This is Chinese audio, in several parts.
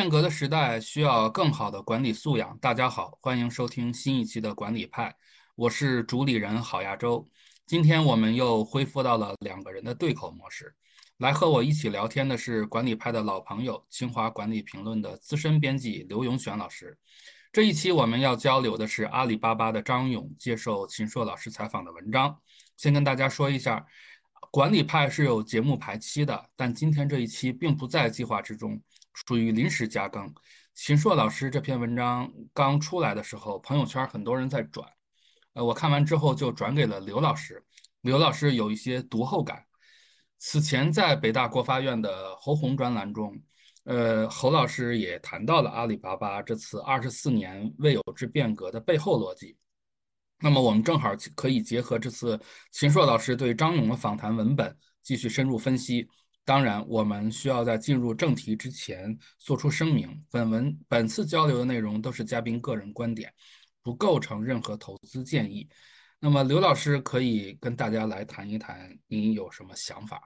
变革的时代需要更好的管理素养。大家好，欢迎收听新一期的管理派，我是主理人郝亚洲。今天我们又恢复到了两个人的对口模式，来和我一起聊天的是管理派的老朋友，清华管理评论的资深编辑刘永选老师。这一期我们要交流的是阿里巴巴的张勇接受秦朔老师采访的文章。先跟大家说一下，管理派是有节目排期的，但今天这一期并不在计划之中。属于临时加更。秦朔老师这篇文章刚出来的时候，朋友圈很多人在转，呃，我看完之后就转给了刘老师。刘老师有一些读后感。此前在北大国发院的侯红专栏中，呃，侯老师也谈到了阿里巴巴这次二十四年未有之变革的背后逻辑。那么我们正好可以结合这次秦朔老师对张勇的访谈文本，继续深入分析。当然，我们需要在进入正题之前做出声明：本文本次交流的内容都是嘉宾个人观点，不构成任何投资建议。那么，刘老师可以跟大家来谈一谈，您有什么想法？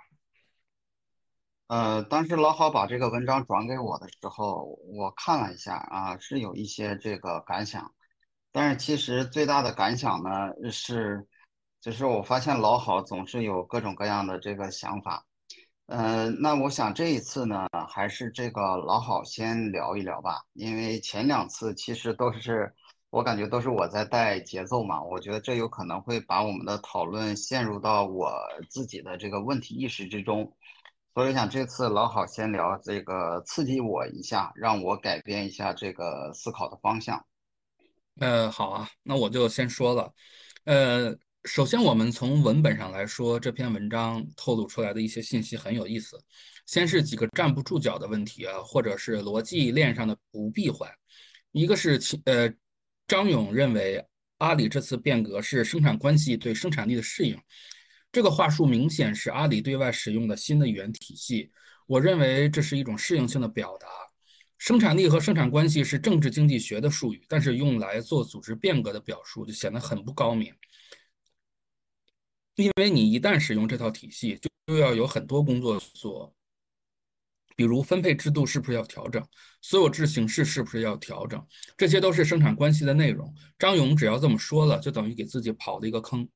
呃，当时老郝把这个文章转给我的时候，我看了一下啊，是有一些这个感想。但是其实最大的感想呢，是就是我发现老郝总是有各种各样的这个想法。呃，那我想这一次呢，还是这个老郝先聊一聊吧，因为前两次其实都是我感觉都是我在带节奏嘛，我觉得这有可能会把我们的讨论陷入到我自己的这个问题意识之中，所以想这次老郝先聊这个刺激我一下，让我改变一下这个思考的方向。呃，好啊，那我就先说了，呃。首先，我们从文本上来说，这篇文章透露出来的一些信息很有意思。先是几个站不住脚的问题啊，或者是逻辑链上的不闭环。一个是，呃，张勇认为阿里这次变革是生产关系对生产力的适应，这个话术明显是阿里对外使用的新的语言体系。我认为这是一种适应性的表达。生产力和生产关系是政治经济学的术语，但是用来做组织变革的表述就显得很不高明。因为你一旦使用这套体系，就就要有很多工作做，比如分配制度是不是要调整，所有制形式是不是要调整，这些都是生产关系的内容。张勇只要这么说了，就等于给自己刨了一个坑。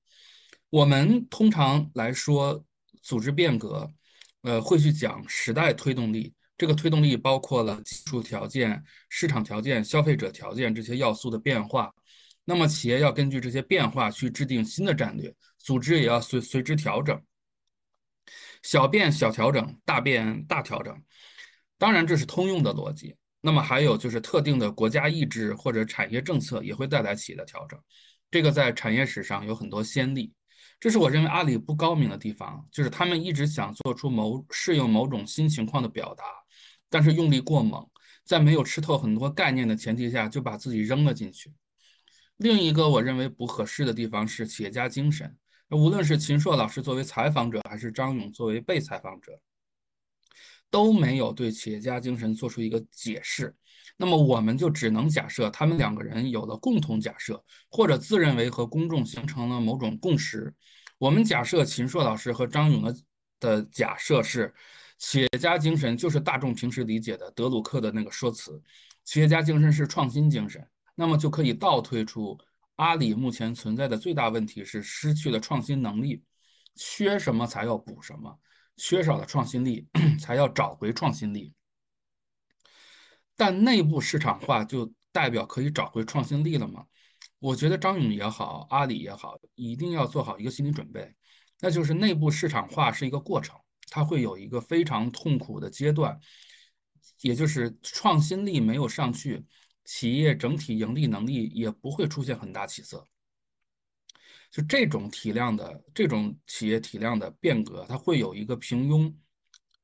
我们通常来说，组织变革，呃，会去讲时代推动力，这个推动力包括了技术条件、市场条件、消费者条件这些要素的变化。那么企业要根据这些变化去制定新的战略。组织也要随随之调整，小变小调整，大变大调整。当然，这是通用的逻辑。那么还有就是特定的国家意志或者产业政策也会带来企业的调整。这个在产业史上有很多先例。这是我认为阿里不高明的地方，就是他们一直想做出某适应某种新情况的表达，但是用力过猛，在没有吃透很多概念的前提下，就把自己扔了进去。另一个我认为不合适的地方是企业家精神。无论是秦朔老师作为采访者，还是张勇作为被采访者，都没有对企业家精神做出一个解释。那么，我们就只能假设他们两个人有了共同假设，或者自认为和公众形成了某种共识。我们假设秦朔老师和张勇的的假设是，企业家精神就是大众平时理解的德鲁克的那个说辞，企业家精神是创新精神，那么就可以倒推出。阿里目前存在的最大问题是失去了创新能力，缺什么才要补什么，缺少了创新力 才要找回创新力。但内部市场化就代表可以找回创新力了吗？我觉得张勇也好，阿里也好，一定要做好一个心理准备，那就是内部市场化是一个过程，它会有一个非常痛苦的阶段，也就是创新力没有上去。企业整体盈利能力也不会出现很大起色，就这种体量的这种企业体量的变革，它会有一个平庸、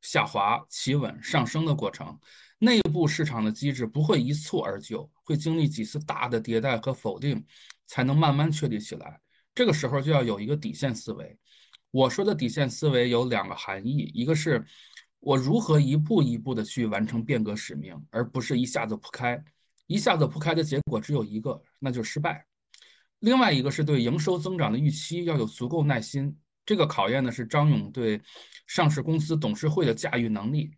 下滑、企稳、上升的过程。内部市场的机制不会一蹴而就，会经历几次大的迭代和否定，才能慢慢确立起来。这个时候就要有一个底线思维。我说的底线思维有两个含义：一个是我如何一步一步的去完成变革使命，而不是一下子铺开。一下子铺开的结果只有一个，那就是失败。另外一个是对营收增长的预期要有足够耐心，这个考验的是张勇对上市公司董事会的驾驭能力。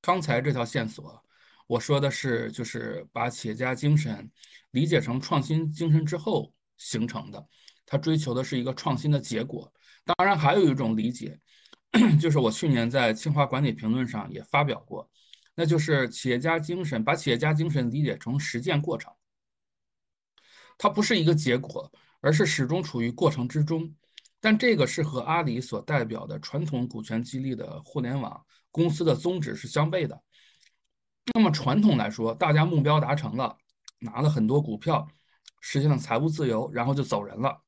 刚才这条线索，我说的是，就是把企业家精神理解成创新精神之后形成的，他追求的是一个创新的结果。当然，还有一种理解，就是我去年在清华管理评论上也发表过，那就是企业家精神，把企业家精神理解成实践过程，它不是一个结果，而是始终处于过程之中。但这个是和阿里所代表的传统股权激励的互联网公司的宗旨是相悖的。那么传统来说，大家目标达成了，拿了很多股票，实现了财务自由，然后就走人了。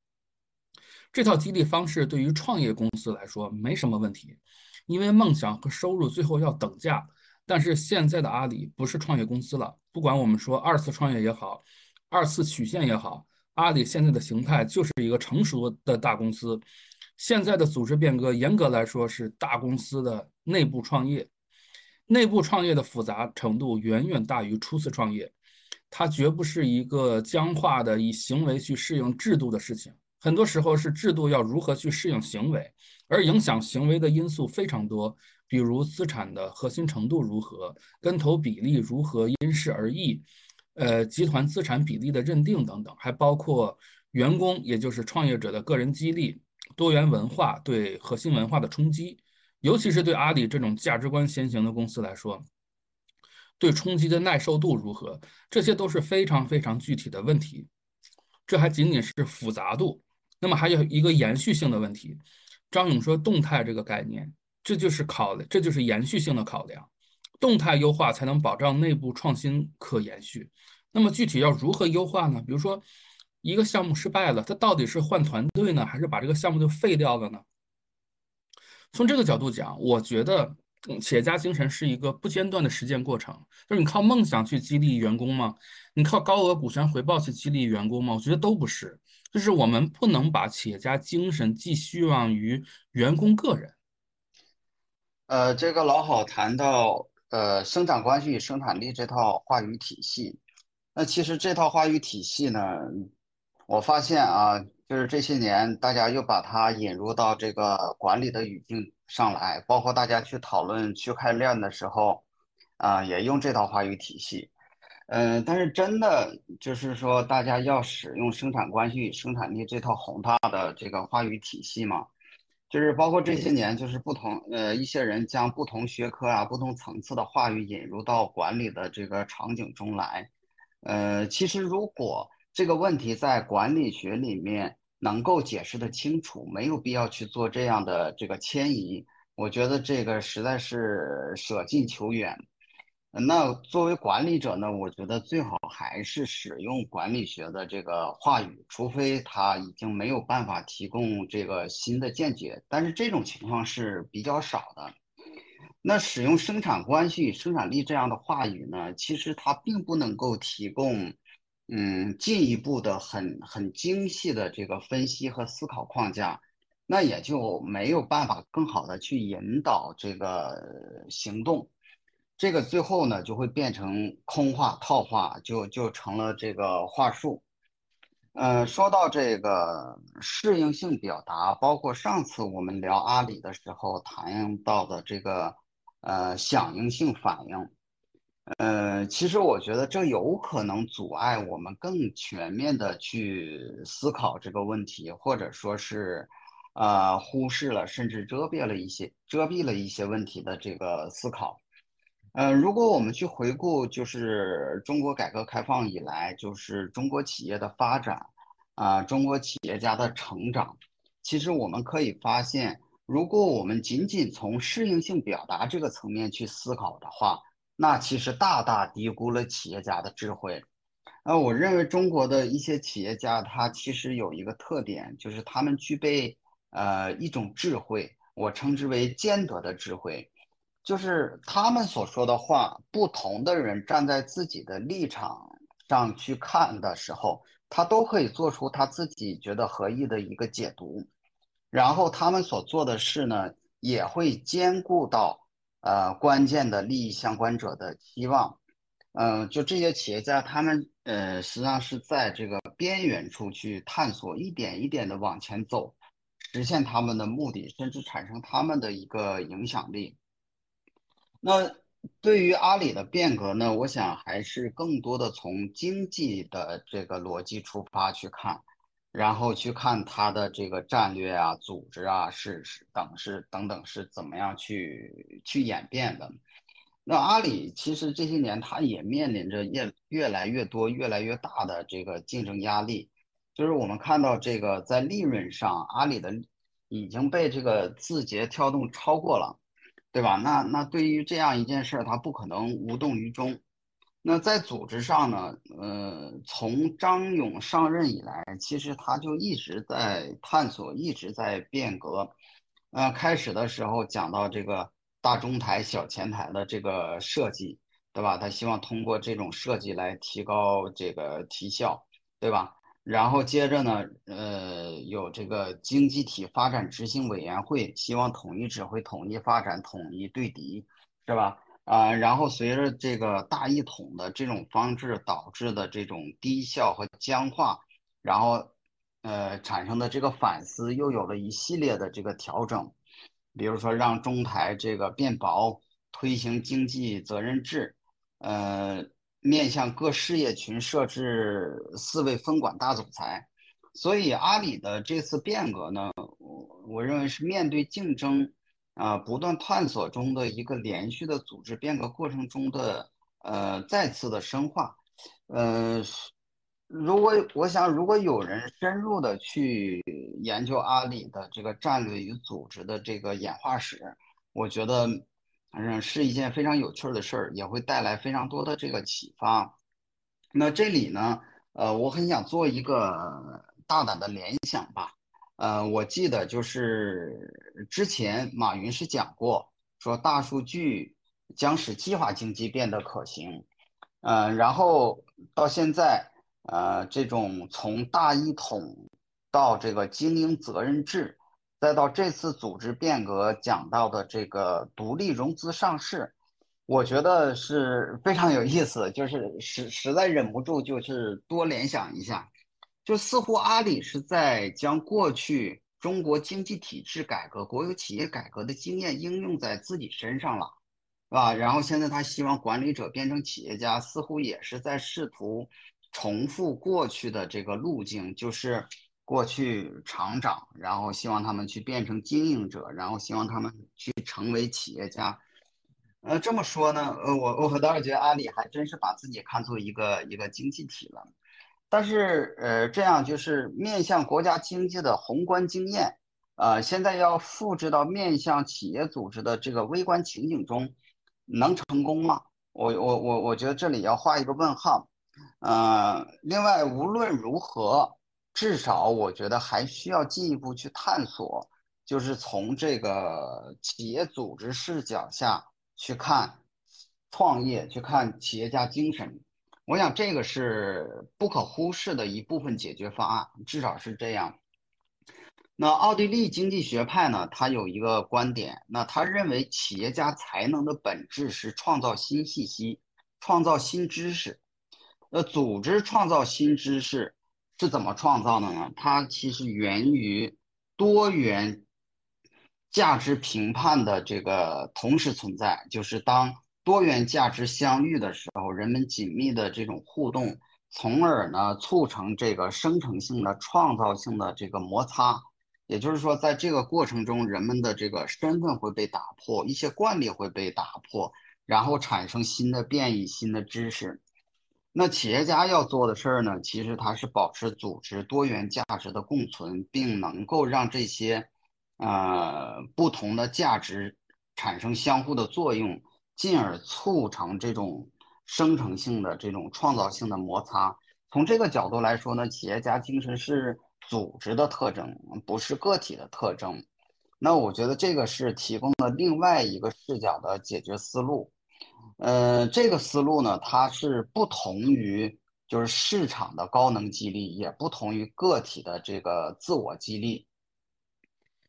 这套激励方式对于创业公司来说没什么问题，因为梦想和收入最后要等价。但是现在的阿里不是创业公司了，不管我们说二次创业也好，二次曲线也好。阿里现在的形态就是一个成熟的大公司，现在的组织变革严格来说是大公司的内部创业，内部创业的复杂程度远远大于初次创业，它绝不是一个僵化的以行为去适应制度的事情，很多时候是制度要如何去适应行为，而影响行为的因素非常多，比如资产的核心程度如何，跟投比例如何，因事而异。呃，集团资产比例的认定等等，还包括员工，也就是创业者的个人激励、多元文化对核心文化的冲击，尤其是对阿里这种价值观先行的公司来说，对冲击的耐受度如何，这些都是非常非常具体的问题。这还仅仅是复杂度，那么还有一个延续性的问题。张勇说，动态这个概念，这就是考，这就是延续性的考量。动态优化才能保障内部创新可延续。那么具体要如何优化呢？比如说，一个项目失败了，它到底是换团队呢，还是把这个项目就废掉了呢？从这个角度讲，我觉得企业家精神是一个不间断的实践过程。就是你靠梦想去激励员工吗？你靠高额股权回报去激励员工吗？我觉得都不是。就是我们不能把企业家精神寄希望于员工个人。呃，这个老好谈到。呃，生产关系与生产力这套话语体系，那其实这套话语体系呢，我发现啊，就是这些年大家又把它引入到这个管理的语境上来，包括大家去讨论区块链的时候，啊，也用这套话语体系。嗯，但是真的就是说，大家要使用生产关系与生产力这套宏大的这个话语体系吗？就是包括这些年，就是不同呃一些人将不同学科啊、不同层次的话语引入到管理的这个场景中来。呃，其实如果这个问题在管理学里面能够解释的清楚，没有必要去做这样的这个迁移。我觉得这个实在是舍近求远。那作为管理者呢，我觉得最好还是使用管理学的这个话语，除非他已经没有办法提供这个新的见解，但是这种情况是比较少的。那使用生产关系、生产力这样的话语呢，其实它并不能够提供，嗯，进一步的很很精细的这个分析和思考框架，那也就没有办法更好的去引导这个行动。这个最后呢，就会变成空话套话，就就成了这个话术。嗯，说到这个适应性表达，包括上次我们聊阿里的时候谈到的这个呃响应性反应，呃，其实我觉得这有可能阻碍我们更全面的去思考这个问题，或者说是呃忽视了甚至遮蔽了一些遮蔽了一些问题的这个思考。呃，如果我们去回顾，就是中国改革开放以来，就是中国企业的发展，啊，中国企业家的成长，其实我们可以发现，如果我们仅仅从适应性表达这个层面去思考的话，那其实大大低估了企业家的智慧。呃，我认为中国的一些企业家，他其实有一个特点，就是他们具备呃一种智慧，我称之为兼得的智慧。就是他们所说的话，不同的人站在自己的立场上去看的时候，他都可以做出他自己觉得合意的一个解读。然后他们所做的事呢，也会兼顾到呃关键的利益相关者的期望。嗯，就这些企业家，他们呃实际上是在这个边缘处去探索，一点一点的往前走，实现他们的目的，甚至产生他们的一个影响力。那对于阿里的变革呢，我想还是更多的从经济的这个逻辑出发去看，然后去看它的这个战略啊、组织啊是是等是等等是怎么样去去演变的。那阿里其实这些年它也面临着越越来越多、越来越大的这个竞争压力，就是我们看到这个在利润上，阿里的已经被这个字节跳动超过了。对吧？那那对于这样一件事儿，他不可能无动于衷。那在组织上呢？呃，从张勇上任以来，其实他就一直在探索，一直在变革。呃，开始的时候讲到这个大中台、小前台的这个设计，对吧？他希望通过这种设计来提高这个提效，对吧？然后接着呢，呃，有这个经济体发展执行委员会，希望统一指挥、统一发展、统一对敌，是吧？啊，然后随着这个大一统的这种方式导致的这种低效和僵化，然后呃产生的这个反思，又有了一系列的这个调整，比如说让中台这个变薄，推行经济责任制，呃。面向各事业群设置四位分管大总裁，所以阿里的这次变革呢，我我认为是面对竞争啊不断探索中的一个连续的组织变革过程中的呃再次的深化。呃，如果我想，如果有人深入的去研究阿里的这个战略与组织的这个演化史，我觉得。反正是一件非常有趣的事儿，也会带来非常多的这个启发。那这里呢，呃，我很想做一个大胆的联想吧。呃，我记得就是之前马云是讲过，说大数据将使计划经济变得可行。呃，然后到现在，呃，这种从大一统到这个经营责任制。再到这次组织变革讲到的这个独立融资上市，我觉得是非常有意思，就是实实在忍不住就是多联想一下，就似乎阿里是在将过去中国经济体制改革、国有企业改革的经验应用在自己身上了，是吧？然后现在他希望管理者变成企业家，似乎也是在试图重复过去的这个路径，就是。过去厂长，然后希望他们去变成经营者，然后希望他们去成为企业家。呃，这么说呢，呃，我我倒是觉得阿里还真是把自己看作一个一个经济体了。但是，呃，这样就是面向国家经济的宏观经验，呃，现在要复制到面向企业组织的这个微观情景中，能成功吗？我我我我觉得这里要画一个问号。呃，另外，无论如何。至少我觉得还需要进一步去探索，就是从这个企业组织视角下去看创业，去看企业家精神。我想这个是不可忽视的一部分解决方案，至少是这样。那奥地利经济学派呢，他有一个观点，那他认为企业家才能的本质是创造新信息，创造新知识。那组织创造新知识。是怎么创造的呢？它其实源于多元价值评判的这个同时存在，就是当多元价值相遇的时候，人们紧密的这种互动，从而呢促成这个生成性的创造性的这个摩擦。也就是说，在这个过程中，人们的这个身份会被打破，一些惯例会被打破，然后产生新的变异、新的知识。那企业家要做的事儿呢，其实他是保持组织多元价值的共存，并能够让这些，呃，不同的价值产生相互的作用，进而促成这种生成性的这种创造性的摩擦。从这个角度来说呢，企业家精神是组织的特征，不是个体的特征。那我觉得这个是提供了另外一个视角的解决思路。呃，这个思路呢，它是不同于就是市场的高能激励，也不同于个体的这个自我激励。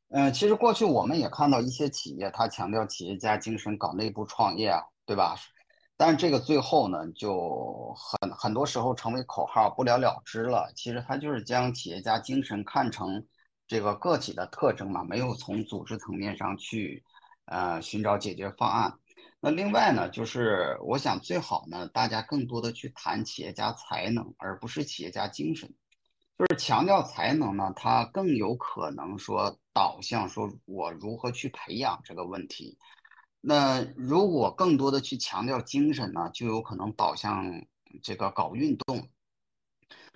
嗯，其实过去我们也看到一些企业，它强调企业家精神，搞内部创业啊，对吧？但是这个最后呢，就很很多时候成为口号，不了了之了。其实它就是将企业家精神看成这个个体的特征嘛，没有从组织层面上去呃寻找解决方案。那另外呢，就是我想最好呢，大家更多的去谈企业家才能，而不是企业家精神。就是强调才能呢，它更有可能说导向说我如何去培养这个问题。那如果更多的去强调精神呢，就有可能导向这个搞运动。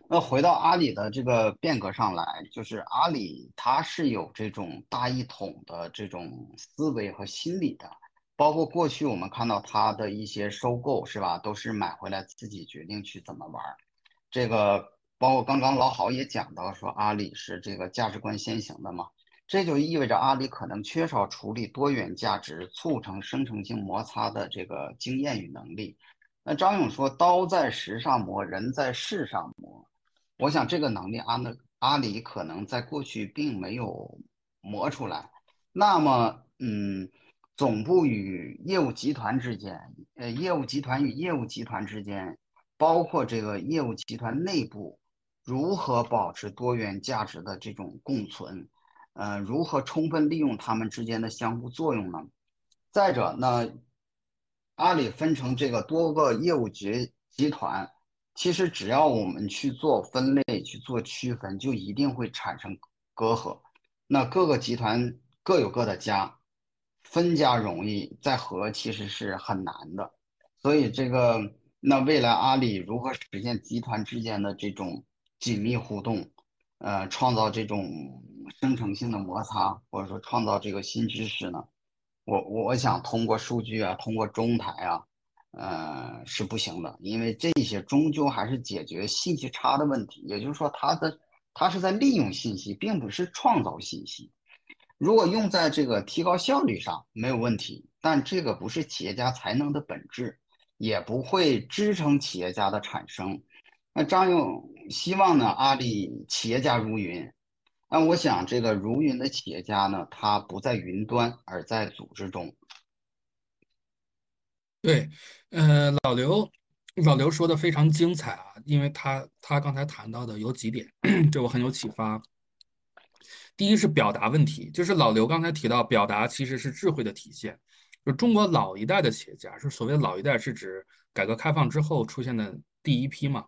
那回到阿里的这个变革上来，就是阿里它是有这种大一统的这种思维和心理的。包括过去我们看到它的一些收购，是吧？都是买回来自己决定去怎么玩儿。这个包括刚刚老郝也讲到说，阿里是这个价值观先行的嘛，这就意味着阿里可能缺少处理多元价值、促成生成性摩擦的这个经验与能力。那张勇说：“刀在石上磨，人在事上磨。”我想这个能力，阿那阿里可能在过去并没有磨出来。那么，嗯。总部与业务集团之间，呃，业务集团与业务集团之间，包括这个业务集团内部，如何保持多元价值的这种共存？呃，如何充分利用他们之间的相互作用呢？再者，呢阿里分成这个多个业务集集团，其实只要我们去做分类、去做区分，就一定会产生隔阂。那各个集团各有各的家。分家容易，再合其实是很难的，所以这个那未来阿里如何实现集团之间的这种紧密互动，呃，创造这种生成性的摩擦，或者说创造这个新知识呢？我我想通过数据啊，通过中台啊，呃，是不行的，因为这些终究还是解决信息差的问题，也就是说，它的它是在利用信息，并不是创造信息。如果用在这个提高效率上没有问题，但这个不是企业家才能的本质，也不会支撑企业家的产生。那张勇希望呢？阿里企业家如云。那我想，这个如云的企业家呢，他不在云端，而在组织中。对，呃，老刘，老刘说的非常精彩啊，因为他他刚才谈到的有几点，对我很有启发。第一是表达问题，就是老刘刚才提到，表达其实是智慧的体现。就中国老一代的企业家，是所谓老一代，是指改革开放之后出现的第一批嘛？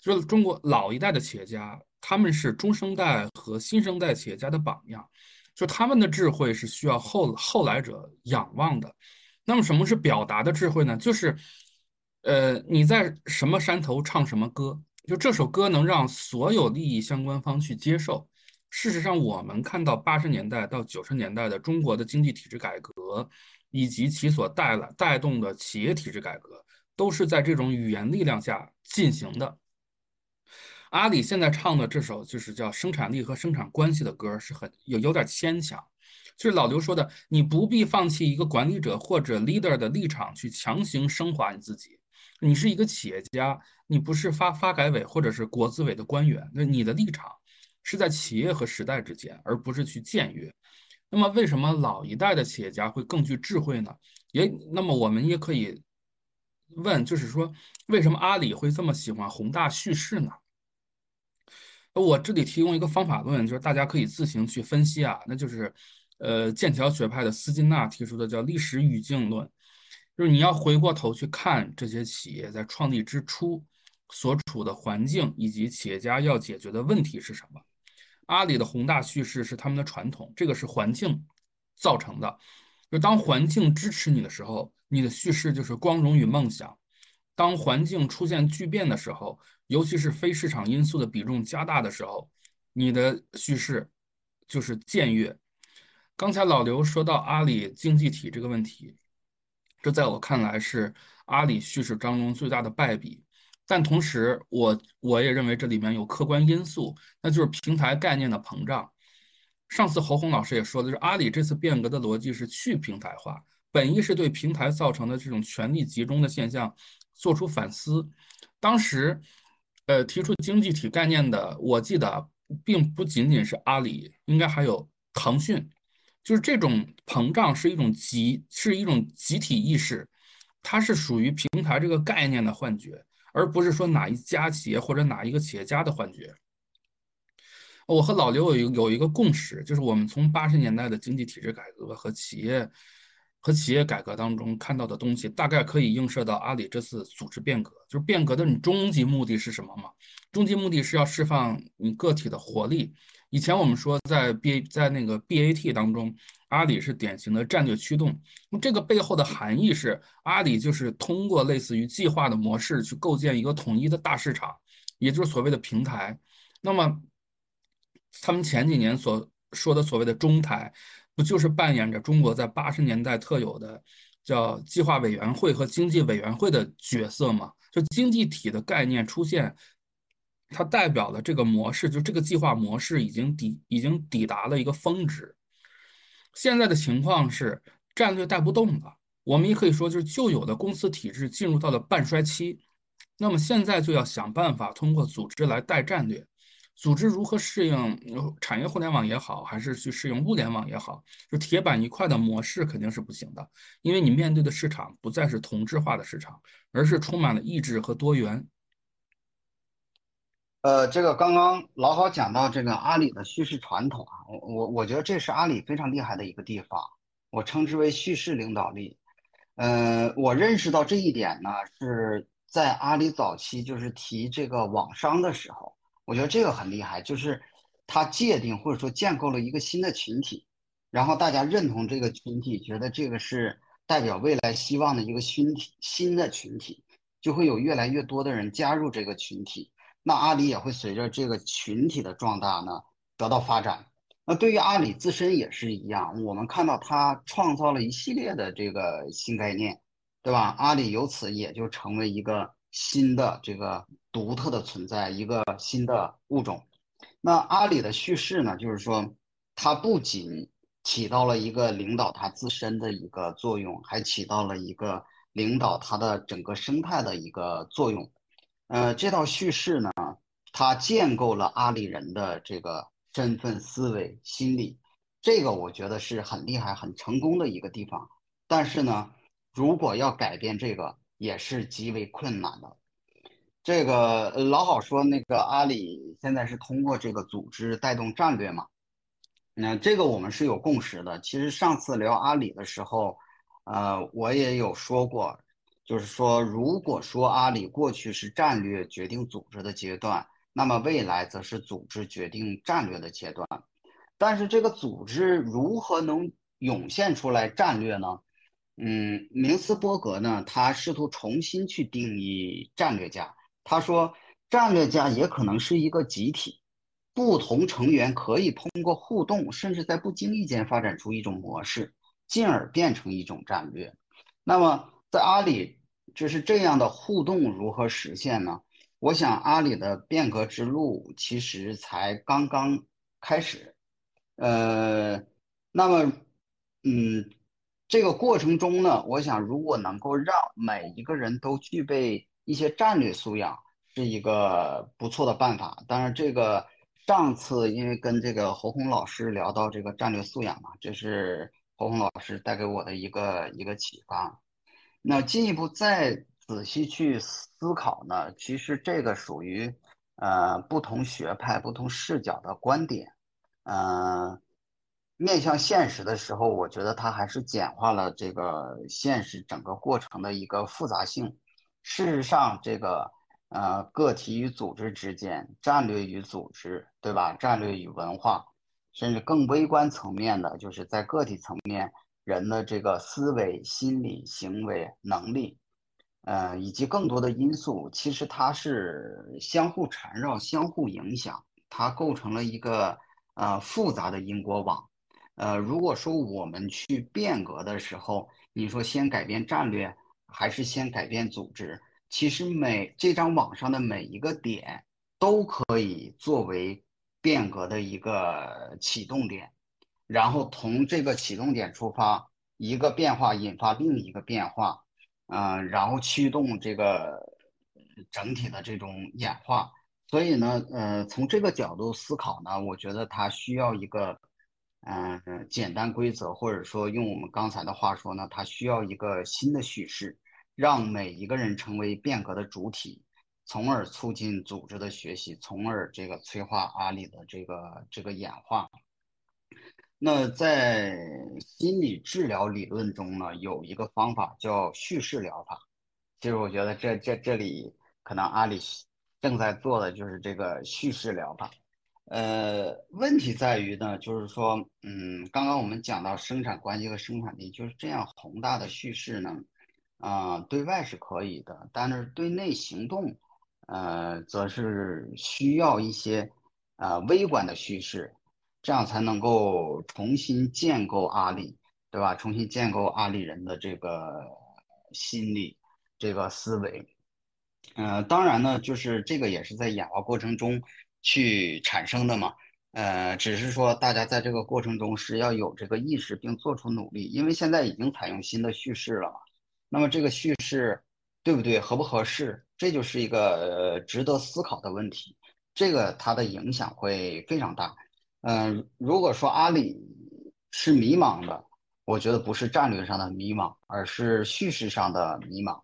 就是中国老一代的企业家，他们是中生代和新生代企业家的榜样，就他们的智慧是需要后后来者仰望的。那么什么是表达的智慧呢？就是，呃，你在什么山头唱什么歌，就这首歌能让所有利益相关方去接受。事实上，我们看到八十年代到九十年代的中国的经济体制改革，以及其所带来带动的企业体制改革，都是在这种语言力量下进行的。阿里现在唱的这首就是叫生产力和生产关系的歌，是很有有点牵强。就是老刘说的，你不必放弃一个管理者或者 leader 的立场去强行升华你自己。你是一个企业家，你不是发发改委或者是国资委的官员，那你的立场。是在企业和时代之间，而不是去僭越。那么，为什么老一代的企业家会更具智慧呢？也，那么我们也可以问，就是说，为什么阿里会这么喜欢宏大叙事呢？我这里提供一个方法论，就是大家可以自行去分析啊。那就是，呃，剑桥学派的斯金纳提出的叫历史语境论，就是你要回过头去看这些企业在创立之初所处的环境，以及企业家要解决的问题是什么。阿里的宏大叙事是他们的传统，这个是环境造成的。就当环境支持你的时候，你的叙事就是光荣与梦想；当环境出现巨变的时候，尤其是非市场因素的比重加大的时候，你的叙事就是僭越。刚才老刘说到阿里经济体这个问题，这在我看来是阿里叙事当中最大的败笔。但同时，我我也认为这里面有客观因素，那就是平台概念的膨胀。上次侯红老师也说的是，阿里这次变革的逻辑是去平台化，本意是对平台造成的这种权力集中的现象做出反思。当时，呃，提出经济体概念的，我记得并不仅仅是阿里，应该还有腾讯。就是这种膨胀是一种集，是一种集体意识，它是属于平台这个概念的幻觉。而不是说哪一家企业或者哪一个企业家的幻觉。我和老刘有有一个共识，就是我们从八十年代的经济体制改革和企业和企业改革当中看到的东西，大概可以映射到阿里这次组织变革。就是变革的你终极目的是什么嘛？终极目的是要释放你个体的活力。以前我们说在 B 在那个 BAT 当中，阿里是典型的战略驱动。那这个背后的含义是，阿里就是通过类似于计划的模式去构建一个统一的大市场，也就是所谓的平台。那么他们前几年所说的所谓的中台，不就是扮演着中国在八十年代特有的叫计划委员会和经济委员会的角色吗？就经济体的概念出现。它代表了这个模式，就这个计划模式已经抵已经抵达了一个峰值。现在的情况是战略带不动了，我们也可以说就是旧有的公司体制进入到了半衰期。那么现在就要想办法通过组织来带战略。组织如何适应产业互联网也好，还是去适应物联网也好，就铁板一块的模式肯定是不行的，因为你面对的市场不再是同质化的市场，而是充满了意志和多元。呃，这个刚刚老好讲到这个阿里的叙事传统啊，我我我觉得这是阿里非常厉害的一个地方，我称之为叙事领导力。呃，我认识到这一点呢，是在阿里早期就是提这个网商的时候，我觉得这个很厉害，就是他界定或者说建构了一个新的群体，然后大家认同这个群体，觉得这个是代表未来希望的一个新体，新的群体就会有越来越多的人加入这个群体。那阿里也会随着这个群体的壮大呢得到发展。那对于阿里自身也是一样，我们看到它创造了一系列的这个新概念，对吧？阿里由此也就成为一个新的这个独特的存在，一个新的物种。那阿里的叙事呢，就是说它不仅起到了一个领导它自身的一个作用，还起到了一个领导它的整个生态的一个作用。呃，这套叙事呢，它建构了阿里人的这个身份、思维、心理，这个我觉得是很厉害、很成功的一个地方。但是呢，如果要改变这个，也是极为困难的。这个老好说，那个阿里现在是通过这个组织带动战略嘛？那这个我们是有共识的。其实上次聊阿里的时候，呃，我也有说过。就是说，如果说阿里过去是战略决定组织的阶段，那么未来则是组织决定战略的阶段。但是这个组织如何能涌现出来战略呢？嗯，明斯伯格呢，他试图重新去定义战略家。他说，战略家也可能是一个集体，不同成员可以通过互动，甚至在不经意间发展出一种模式，进而变成一种战略。那么在阿里。就是这样的互动如何实现呢？我想阿里的变革之路其实才刚刚开始，呃，那么，嗯，这个过程中呢，我想如果能够让每一个人都具备一些战略素养，是一个不错的办法。当然，这个上次因为跟这个侯红老师聊到这个战略素养嘛，这是侯红老师带给我的一个一个启发。那进一步再仔细去思考呢，其实这个属于呃不同学派、不同视角的观点。呃，面向现实的时候，我觉得它还是简化了这个现实整个过程的一个复杂性。事实上，这个呃个体与组织之间，战略与组织，对吧？战略与文化，甚至更微观层面的，就是在个体层面。人的这个思维、心理、行为能力，呃，以及更多的因素，其实它是相互缠绕、相互影响，它构成了一个呃复杂的因果网。呃，如果说我们去变革的时候，你说先改变战略，还是先改变组织？其实每这张网上的每一个点都可以作为变革的一个启动点。然后从这个启动点出发，一个变化引发另一个变化，嗯，然后驱动这个整体的这种演化。所以呢，呃，从这个角度思考呢，我觉得它需要一个，嗯，简单规则，或者说用我们刚才的话说呢，它需要一个新的叙事，让每一个人成为变革的主体，从而促进组织的学习，从而这个催化阿里的这个这个演化。那在心理治疗理论中呢，有一个方法叫叙事疗法。其实我觉得这这这里可能阿里正在做的就是这个叙事疗法。呃，问题在于呢，就是说，嗯，刚刚我们讲到生产关系和生产力，就是这样宏大的叙事呢，啊、对外是可以的，但是对内行动，呃，则是需要一些呃微观的叙事。这样才能够重新建构阿里，对吧？重新建构阿里人的这个心理、这个思维。呃，当然呢，就是这个也是在演化过程中去产生的嘛。呃，只是说大家在这个过程中是要有这个意识并做出努力，因为现在已经采用新的叙事了嘛。那么这个叙事对不对、合不合适，这就是一个值得思考的问题。这个它的影响会非常大。嗯，如果说阿里是迷茫的，我觉得不是战略上的迷茫，而是叙事上的迷茫，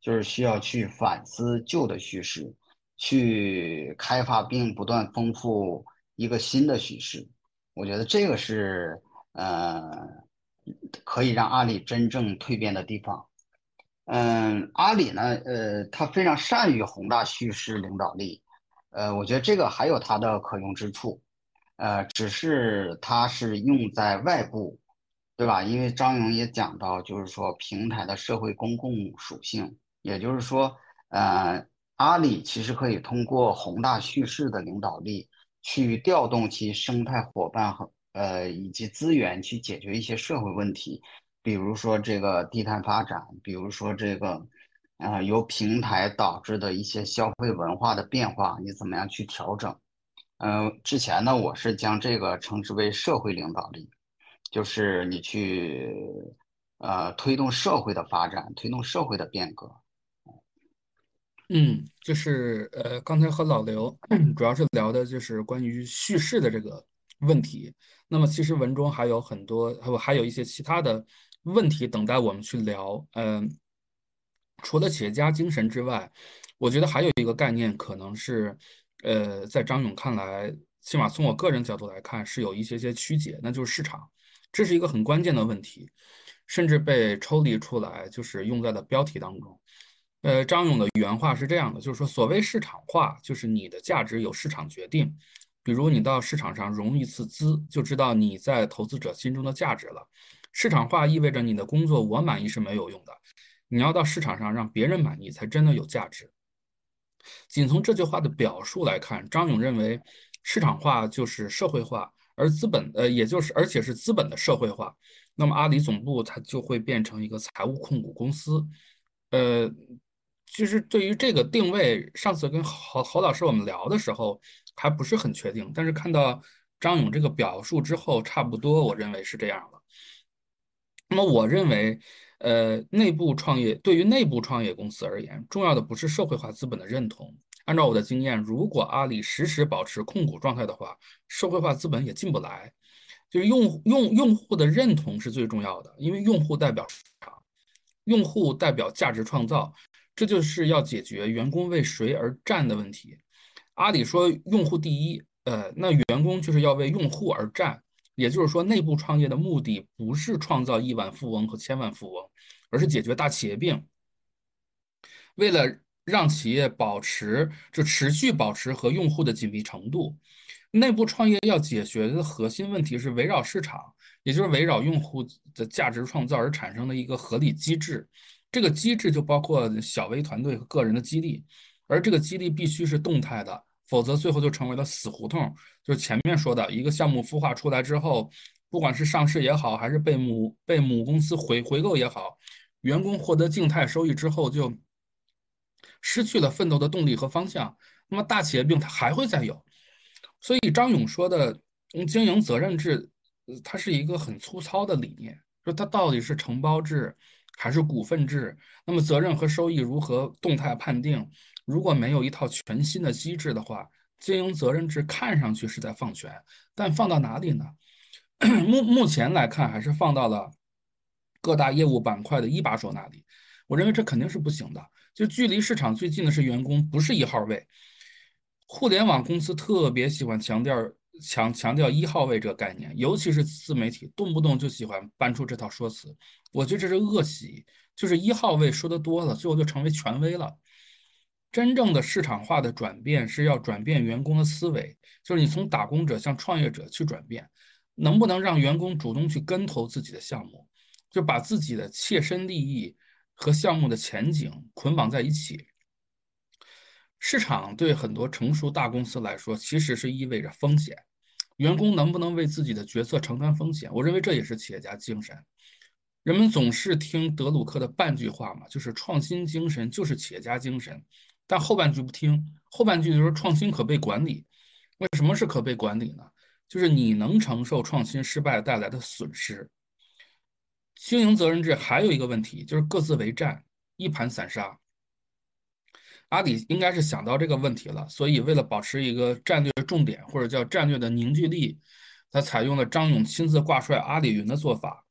就是需要去反思旧的叙事，去开发并不断丰富一个新的叙事。我觉得这个是呃可以让阿里真正蜕变的地方。嗯，阿里呢，呃，他非常善于宏大叙事领导力，呃，我觉得这个还有它的可用之处。呃，只是它是用在外部，对吧？因为张勇也讲到，就是说平台的社会公共属性，也就是说，呃，阿里其实可以通过宏大叙事的领导力，去调动其生态伙伴和呃以及资源去解决一些社会问题，比如说这个低碳发展，比如说这个，呃，由平台导致的一些消费文化的变化，你怎么样去调整？嗯，之前呢，我是将这个称之为社会领导力，就是你去呃推动社会的发展，推动社会的变革。嗯，就是呃，刚才和老刘 主要是聊的就是关于叙事的这个问题。那么其实文中还有很多，还有一些其他的问题等待我们去聊。嗯，除了企业家精神之外，我觉得还有一个概念可能是，呃，在张勇看来，起码从我个人角度来看，是有一些些曲解，那就是市场，这是一个很关键的问题，甚至被抽离出来，就是用在了标题当中。呃，张勇的原话是这样的，就是说，所谓市场化，就是你的价值由市场决定。比如你到市场上融一次资，就知道你在投资者心中的价值了。市场化意味着你的工作我满意是没有用的，你要到市场上让别人满意才真的有价值。仅从这句话的表述来看，张勇认为市场化就是社会化，而资本呃，也就是而且是资本的社会化。那么阿里总部它就会变成一个财务控股公司，呃。其实对于这个定位，上次跟侯侯老师我们聊的时候还不是很确定，但是看到张勇这个表述之后，差不多我认为是这样了。那么我认为，呃，内部创业对于内部创业公司而言，重要的不是社会化资本的认同。按照我的经验，如果阿里时时保持控股状态的话，社会化资本也进不来。就是用用用户的认同是最重要的，因为用户代表市场，用户代表价值创造。这就是要解决员工为谁而战的问题。阿里说用户第一，呃，那员工就是要为用户而战。也就是说，内部创业的目的不是创造亿万富翁和千万富翁，而是解决大企业病。为了让企业保持就持续保持和用户的紧密程度，内部创业要解决的核心问题是围绕市场，也就是围绕用户的价值创造而产生的一个合理机制。这个机制就包括小微团队和个人的激励，而这个激励必须是动态的，否则最后就成为了死胡同。就前面说的一个项目孵化出来之后，不管是上市也好，还是被母被母公司回回购也好，员工获得静态收益之后就失去了奋斗的动力和方向。那么大企业病它还会再有。所以张勇说的经营责任制，它是一个很粗糙的理念，说它到底是承包制。还是股份制，那么责任和收益如何动态判定？如果没有一套全新的机制的话，经营责任制看上去是在放权，但放到哪里呢？目目前来看，还是放到了各大业务板块的一把手那里。我认为这肯定是不行的。就距离市场最近的是员工，不是一号位。互联网公司特别喜欢强调强强调一号位这个概念，尤其是自媒体动不动就喜欢搬出这套说辞，我觉得这是恶习，就是一号位说的多了，最后就成为权威了。真正的市场化的转变是要转变员工的思维，就是你从打工者向创业者去转变，能不能让员工主动去跟投自己的项目，就把自己的切身利益和项目的前景捆绑在一起。市场对很多成熟大公司来说，其实是意味着风险。员工能不能为自己的决策承担风险？我认为这也是企业家精神。人们总是听德鲁克的半句话嘛，就是创新精神就是企业家精神。但后半句不听，后半句就说创新可被管理。为什么是可被管理呢？就是你能承受创新失败带来的损失。经营责任制还有一个问题，就是各自为战，一盘散沙。阿里应该是想到这个问题了，所以为了保持一个战略重点或者叫战略的凝聚力，他采用了张勇亲自挂帅阿里云的做法。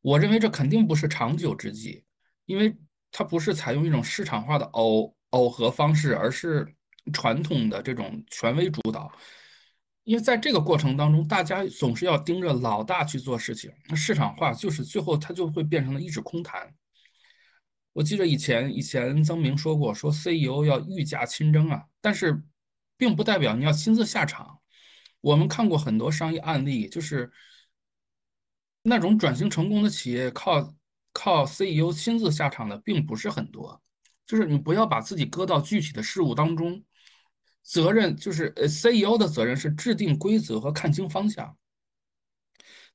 我认为这肯定不是长久之计，因为它不是采用一种市场化的 O 耦合方式，而是传统的这种权威主导。因为在这个过程当中，大家总是要盯着老大去做事情，市场化就是最后它就会变成了一纸空谈。我记得以前以前曾明说过，说 CEO 要御驾亲征啊，但是并不代表你要亲自下场。我们看过很多商业案例，就是那种转型成功的企业，靠靠 CEO 亲自下场的并不是很多。就是你不要把自己搁到具体的事物当中，责任就是呃 CEO 的责任是制定规则和看清方向。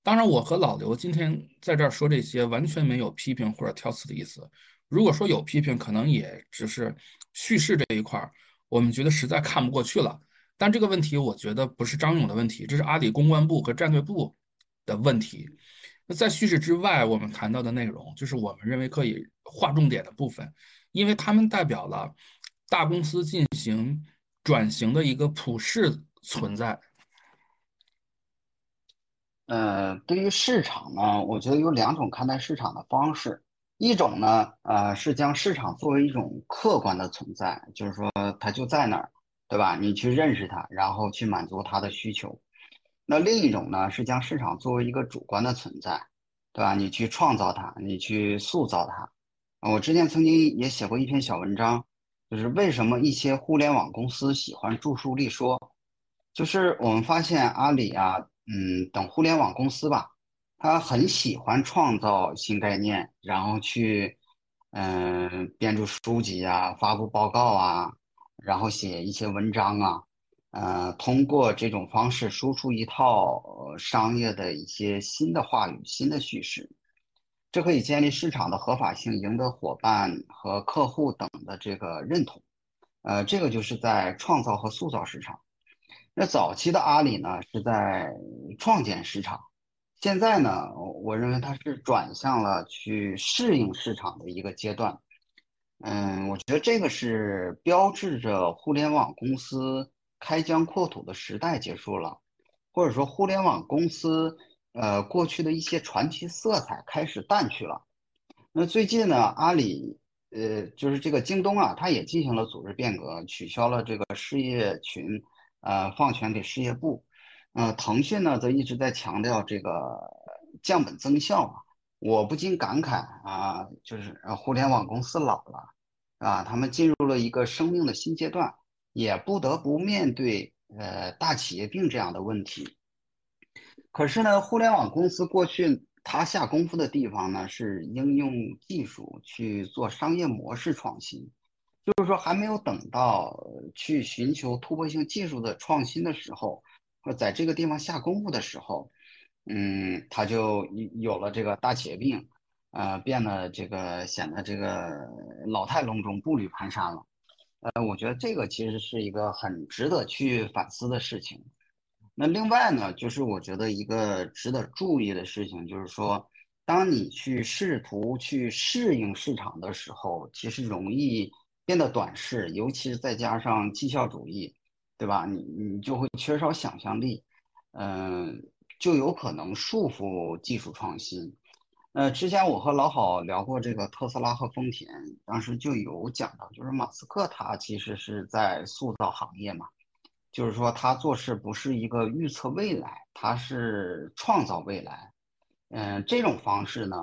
当然，我和老刘今天在这儿说这些，完全没有批评或者挑刺的意思。如果说有批评，可能也只是叙事这一块儿，我们觉得实在看不过去了。但这个问题，我觉得不是张勇的问题，这是阿里公关部和战略部的问题。那在叙事之外，我们谈到的内容，就是我们认为可以划重点的部分，因为他们代表了大公司进行转型的一个普世存在。呃，对于市场呢，我觉得有两种看待市场的方式。一种呢，呃，是将市场作为一种客观的存在，就是说它就在那儿，对吧？你去认识它，然后去满足它的需求。那另一种呢，是将市场作为一个主观的存在，对吧？你去创造它，你去塑造它。我之前曾经也写过一篇小文章，就是为什么一些互联网公司喜欢著书立说，就是我们发现阿里啊，嗯，等互联网公司吧。他很喜欢创造新概念，然后去，嗯，编著书籍啊，发布报告啊，然后写一些文章啊，呃，通过这种方式输出一套商业的一些新的话语、新的叙事，这可以建立市场的合法性，赢得伙伴和客户等的这个认同，呃，这个就是在创造和塑造市场。那早期的阿里呢，是在创建市场。现在呢，我认为它是转向了去适应市场的一个阶段。嗯，我觉得这个是标志着互联网公司开疆扩土的时代结束了，或者说互联网公司呃过去的一些传奇色彩开始淡去了。那最近呢，阿里呃就是这个京东啊，它也进行了组织变革，取消了这个事业群，呃放权给事业部。呃，腾讯呢则一直在强调这个降本增效嘛，我不禁感慨啊，就是互联网公司老了，啊，他们进入了一个生命的新阶段，也不得不面对呃大企业病这样的问题。可是呢，互联网公司过去他下功夫的地方呢，是应用技术去做商业模式创新，就是说还没有等到去寻求突破性技术的创新的时候。或在这个地方下功夫的时候，嗯，他就有了这个大企业病，呃，变得这个显得这个老态龙钟、步履蹒跚了。呃，我觉得这个其实是一个很值得去反思的事情。那另外呢，就是我觉得一个值得注意的事情，就是说，当你去试图去适应市场的时候，其实容易变得短视，尤其是再加上绩效主义。对吧？你你就会缺少想象力，嗯，就有可能束缚技术创新。呃，之前我和老郝聊过这个特斯拉和丰田，当时就有讲到，就是马斯克他其实是在塑造行业嘛，就是说他做事不是一个预测未来，他是创造未来。嗯，这种方式呢，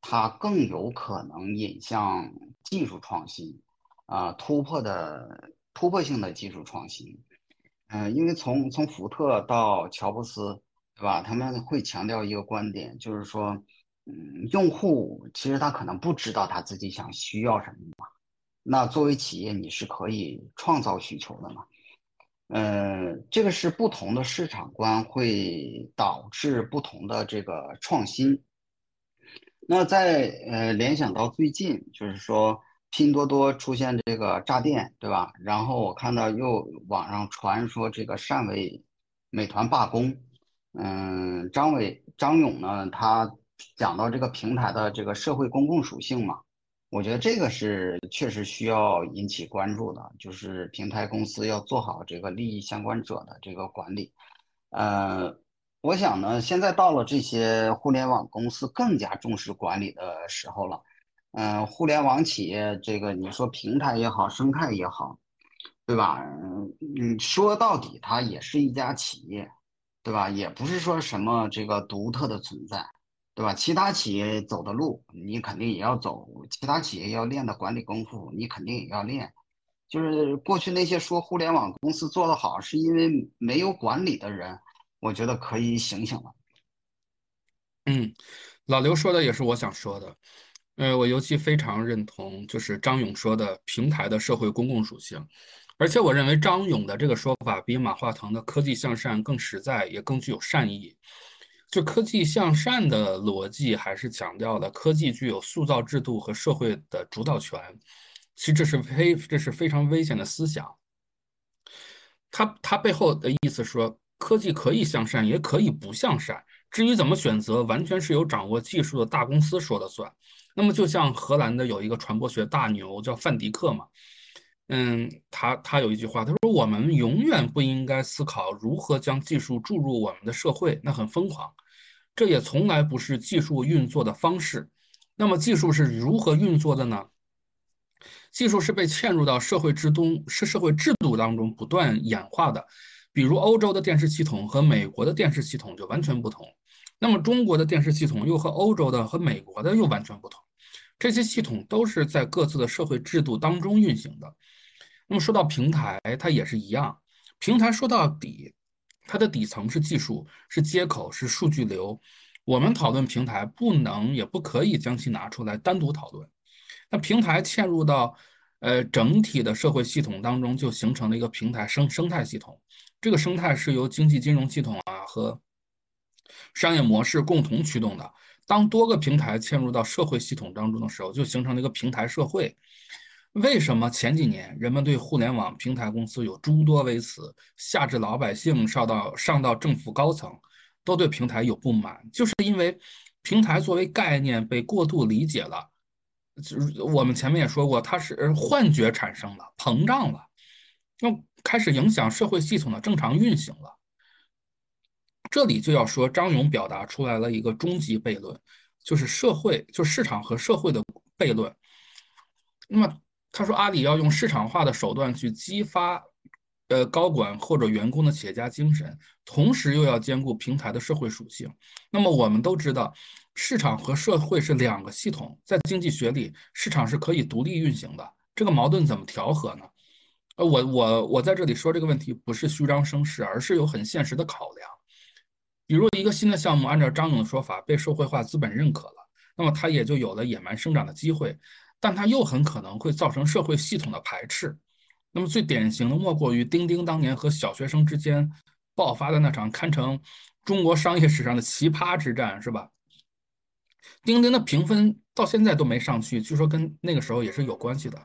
它更有可能引向技术创新，啊，突破的突破性的技术创新。嗯，因为从从福特到乔布斯，对吧？他们会强调一个观点，就是说，嗯，用户其实他可能不知道他自己想需要什么嘛。那作为企业，你是可以创造需求的嘛？呃，这个是不同的市场观会导致不同的这个创新。那在呃联想到最近，就是说拼多多出现这个炸店，对吧？然后我看到又网上传说这个汕尾美团罢工，嗯，张伟张勇呢，他讲到这个平台的这个社会公共属性嘛。我觉得这个是确实需要引起关注的，就是平台公司要做好这个利益相关者的这个管理。呃，我想呢，现在到了这些互联网公司更加重视管理的时候了。嗯，互联网企业这个你说平台也好，生态也好，对吧？嗯，说到底它也是一家企业，对吧？也不是说什么这个独特的存在。对吧？其他企业走的路，你肯定也要走；其他企业要练的管理功夫，你肯定也要练。就是过去那些说互联网公司做得好，是因为没有管理的人，我觉得可以醒醒了。嗯，老刘说的也是我想说的。呃，我尤其非常认同，就是张勇说的平台的社会公共属性。而且我认为张勇的这个说法比马化腾的科技向善更实在，也更具有善意。就科技向善的逻辑，还是强调了科技具有塑造制度和社会的主导权。其实这是非这是非常危险的思想。它它背后的意思说，科技可以向善，也可以不向善。至于怎么选择，完全是由掌握技术的大公司说了算。那么，就像荷兰的有一个传播学大牛叫范迪克嘛，嗯，他他有一句话，他说：“我们永远不应该思考如何将技术注入我们的社会，那很疯狂。”这也从来不是技术运作的方式。那么，技术是如何运作的呢？技术是被嵌入到社会之中，是社会制度当中不断演化的。比如，欧洲的电视系统和美国的电视系统就完全不同。那么，中国的电视系统又和欧洲的和美国的又完全不同。这些系统都是在各自的社会制度当中运行的。那么，说到平台，它也是一样。平台说到底。它的底层是技术，是接口，是数据流。我们讨论平台，不能也不可以将其拿出来单独讨论。那平台嵌入到呃整体的社会系统当中，就形成了一个平台生生态系统。这个生态是由经济金融系统啊和商业模式共同驱动的。当多个平台嵌入到社会系统当中的时候，就形成了一个平台社会。为什么前几年人们对互联网平台公司有诸多微词，下至老百姓，上到上到政府高层，都对平台有不满？就是因为平台作为概念被过度理解了。我们前面也说过，它是幻觉产生了，膨胀了，那开始影响社会系统的正常运行了。这里就要说张勇表达出来了一个终极悖论，就是社会，就市场和社会的悖论。那么。他说：“阿里要用市场化的手段去激发，呃，高管或者员工的企业家精神，同时又要兼顾平台的社会属性。那么我们都知道，市场和社会是两个系统，在经济学里，市场是可以独立运行的。这个矛盾怎么调和呢？呃，我我我在这里说这个问题不是虚张声势，而是有很现实的考量。比如一个新的项目，按照张勇的说法，被社会化资本认可了，那么它也就有了野蛮生长的机会。”但它又很可能会造成社会系统的排斥。那么最典型的莫过于钉钉当年和小学生之间爆发的那场堪称中国商业史上的奇葩之战，是吧？钉钉的评分到现在都没上去，据说跟那个时候也是有关系的。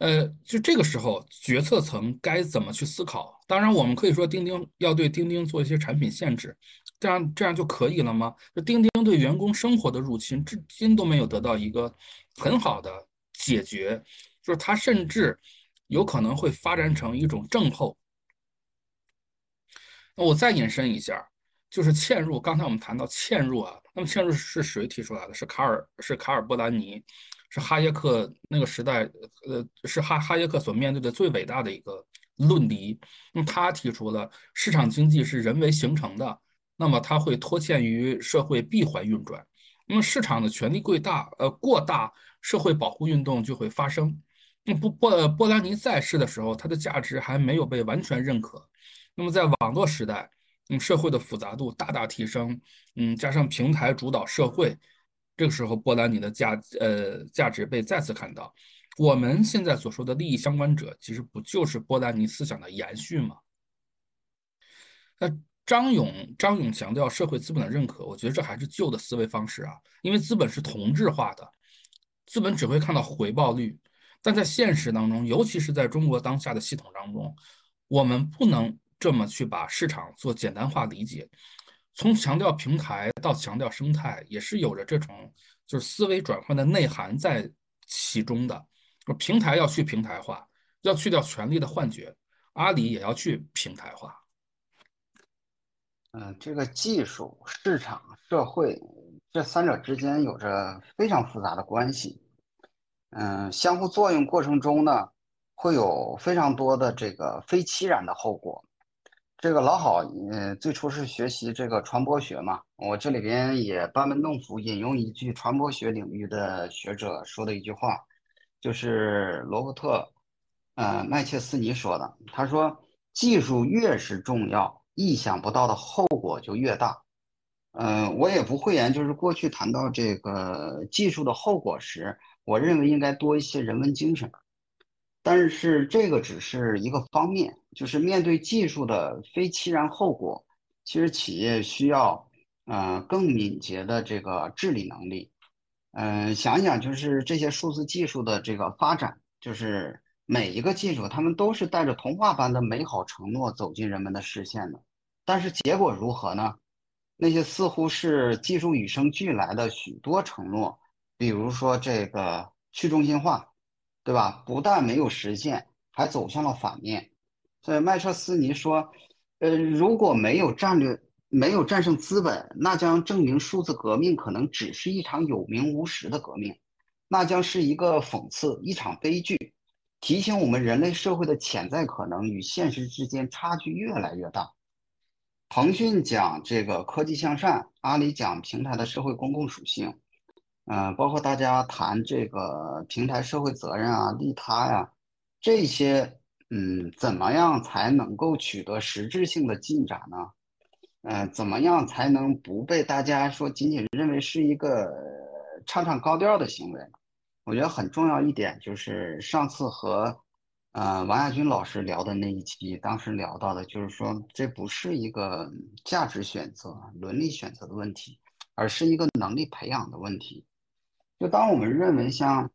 呃，就这个时候，决策层该怎么去思考？当然，我们可以说钉钉要对钉钉做一些产品限制，这样这样就可以了吗？就钉钉对员工生活的入侵，至今都没有得到一个很好的解决，就是它甚至有可能会发展成一种症候。那我再引申一下，就是嵌入。刚才我们谈到嵌入啊，那么嵌入是谁提出来的？是卡尔，是卡尔波兰尼。是哈耶克那个时代，呃，是哈哈耶克所面对的最伟大的一个论敌。那么他提出了市场经济是人为形成的，那么它会拖欠于社会闭环运转。那么市场的权力过大，呃过大，社会保护运动就会发生。那波波波兰尼在世的时候，它的价值还没有被完全认可。那么在网络时代，嗯，社会的复杂度大大提升，嗯，加上平台主导社会，这个时候波兰尼的价呃价值被再次看到。我们现在所说的利益相关者，其实不就是波兰尼思想的延续吗？那张勇张勇强调社会资本的认可，我觉得这还是旧的思维方式啊，因为资本是同质化的，资本只会看到回报率。但在现实当中，尤其是在中国当下的系统当中，我们不能这么去把市场做简单化理解。从强调平台到强调生态，也是有着这种就是思维转换的内涵在其中的。平台要去平台化，要去掉权力的幻觉，阿里也要去平台化。嗯，这个技术、市场、社会这三者之间有着非常复杂的关系。嗯，相互作用过程中呢，会有非常多的这个非期然的后果。这个老好，嗯，最初是学习这个传播学嘛，我这里边也班门弄斧，引用一句传播学领域的学者说的一句话，就是罗伯特，呃，麦切斯尼说的。他说，技术越是重要，意想不到的后果就越大。嗯，我也不讳言，就是过去谈到这个技术的后果时。我认为应该多一些人文精神，但是这个只是一个方面，就是面对技术的非期然后果，其实企业需要，呃，更敏捷的这个治理能力。嗯，想想就是这些数字技术的这个发展，就是每一个技术，他们都是带着童话般的美好承诺走进人们的视线的，但是结果如何呢？那些似乎是技术与生俱来的许多承诺。比如说这个去中心化，对吧？不但没有实现，还走向了反面。所以麦彻斯尼说，呃，如果没有战略，没有战胜资本，那将证明数字革命可能只是一场有名无实的革命，那将是一个讽刺，一场悲剧，提醒我们人类社会的潜在可能与现实之间差距越来越大。腾讯讲这个科技向善，阿里讲平台的社会公共属性。嗯，包括大家谈这个平台社会责任啊、利他呀，这些，嗯，怎么样才能够取得实质性的进展呢？嗯，怎么样才能不被大家说仅仅认为是一个唱唱高调的行为？我觉得很重要一点就是上次和，呃，王亚军老师聊的那一期，当时聊到的就是说，这不是一个价值选择、伦理选择的问题，而是一个能力培养的问题。就当我们认为像，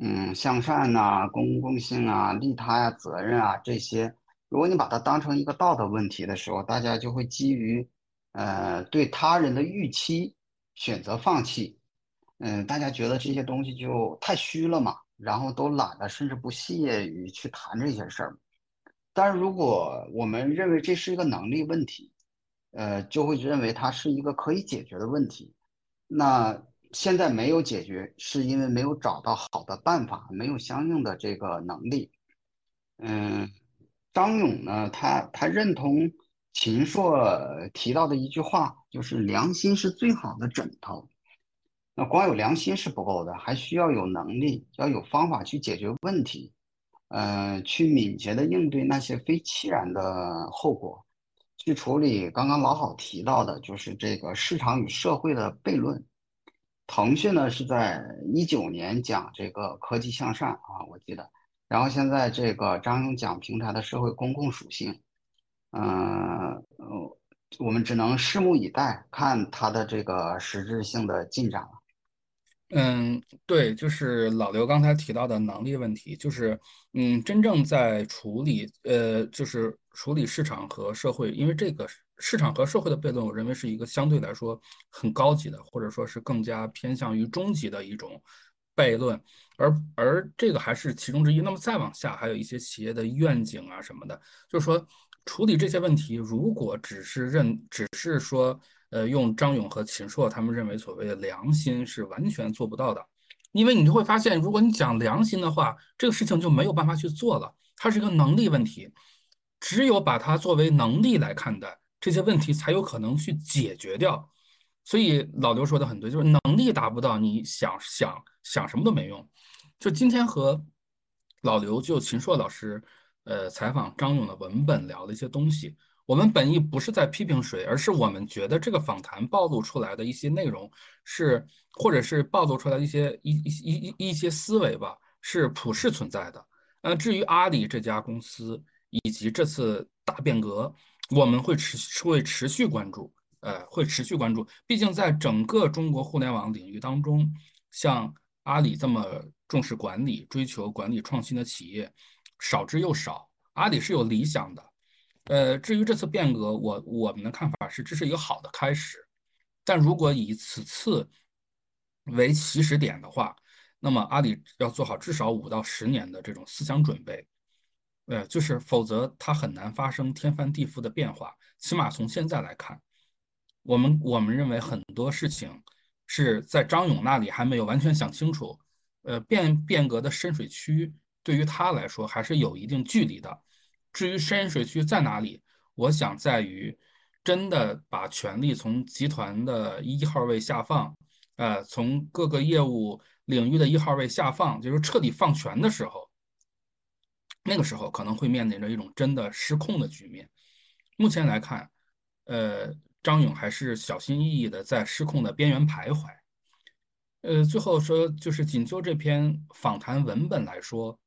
嗯，向善呐、公共性啊、利他呀、责任啊这些，如果你把它当成一个道德问题的时候，大家就会基于，呃，对他人的预期选择放弃。嗯，大家觉得这些东西就太虚了嘛，然后都懒得甚至不屑于去谈这些事儿。但是如果我们认为这是一个能力问题，呃，就会认为它是一个可以解决的问题，那。现在没有解决，是因为没有找到好的办法，没有相应的这个能力。嗯，张勇呢，他他认同秦朔提到的一句话，就是良心是最好的枕头。那光有良心是不够的，还需要有能力，要有方法去解决问题，呃，去敏捷的应对那些非期然的后果，去处理刚刚老好提到的，就是这个市场与社会的悖论。腾讯呢是在一九年讲这个科技向善啊，我记得，然后现在这个张勇讲平台的社会公共属性，嗯，我们只能拭目以待，看它的这个实质性的进展了。嗯，对，就是老刘刚才提到的能力问题，就是嗯，真正在处理呃，就是处理市场和社会，因为这个。市场和社会的悖论，我认为是一个相对来说很高级的，或者说是更加偏向于终极的一种悖论，而而这个还是其中之一。那么再往下，还有一些企业的愿景啊什么的，就是说处理这些问题，如果只是认，只是说，呃，用张勇和秦朔他们认为所谓的良心是完全做不到的，因为你就会发现，如果你讲良心的话，这个事情就没有办法去做了，它是一个能力问题。只有把它作为能力来看待，这些问题才有可能去解决掉。所以老刘说的很对，就是能力达不到，你想想想什么都没用。就今天和老刘就秦朔老师，呃，采访张勇的文本聊了一些东西。我们本意不是在批评谁，而是我们觉得这个访谈暴露出来的一些内容是，或者是暴露出来的一些一一一一些思维吧，是普世存在的。呃，至于阿里这家公司以及这次大变革，我们会持会持续关注。呃，会持续关注。毕竟，在整个中国互联网领域当中，像阿里这么重视管理、追求管理创新的企业少之又少。阿里是有理想的。呃，至于这次变革，我我们的看法是，这是一个好的开始。但如果以此次为起始点的话，那么阿里要做好至少五到十年的这种思想准备。呃，就是否则它很难发生天翻地覆的变化。起码从现在来看。我们我们认为很多事情是在张勇那里还没有完全想清楚，呃，变变革的深水区对于他来说还是有一定距离的。至于深水区在哪里，我想在于真的把权力从集团的一号位下放，呃，从各个业务领域的一号位下放，就是彻底放权的时候，那个时候可能会面临着一种真的失控的局面。目前来看，呃。张勇还是小心翼翼的在失控的边缘徘徊。呃，最后说，就是仅就这篇访谈文本来说，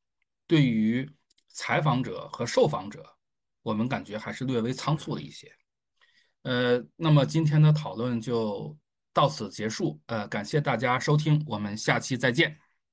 对于采访者和受访者，我们感觉还是略微仓促了一些。呃，那么今天的讨论就到此结束。呃，感谢大家收听，我们下期再见。